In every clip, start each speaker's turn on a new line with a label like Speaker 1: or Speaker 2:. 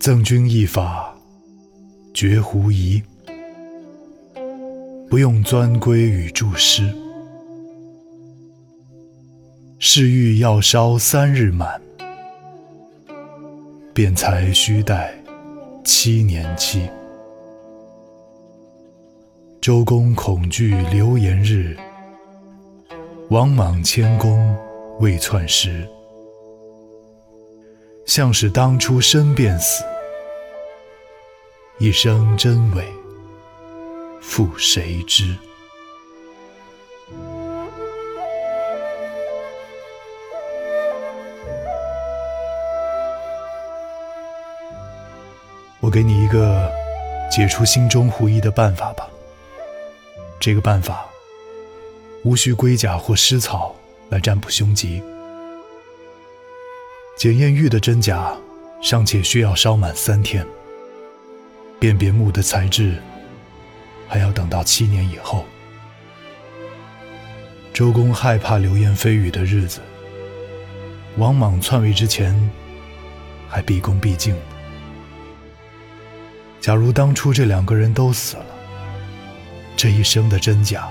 Speaker 1: 赠君一法，绝狐疑。不用钻龟与注诗，是欲要烧三日满，便才须待七年期。周公恐惧流言日，王莽迁宫未篡时。像是当初身便死，一生真伪。复谁知？我给你一个解除心中狐疑的办法吧。这个办法无需龟甲或尸草来占卜凶吉。检验玉的真假，尚且需要烧满三天。辨别木的材质。还要等到七年以后，周公害怕流言蜚语的日子，王莽篡位之前还毕恭毕敬假如当初这两个人都死了，这一生的真假，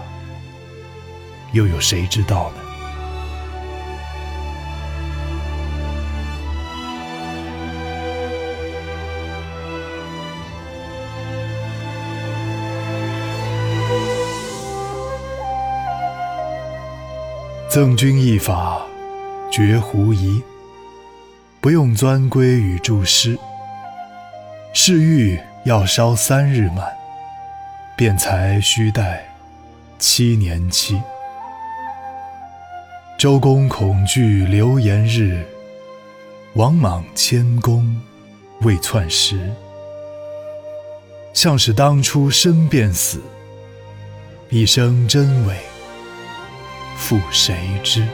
Speaker 1: 又有谁知道呢？赠君一法，绝狐疑。不用钻龟与注诗，是欲要烧三日满，便才须待七年期。周公恐惧流言日，王莽迁宫未篡时。向使当初身便死，一生真伪。复谁知？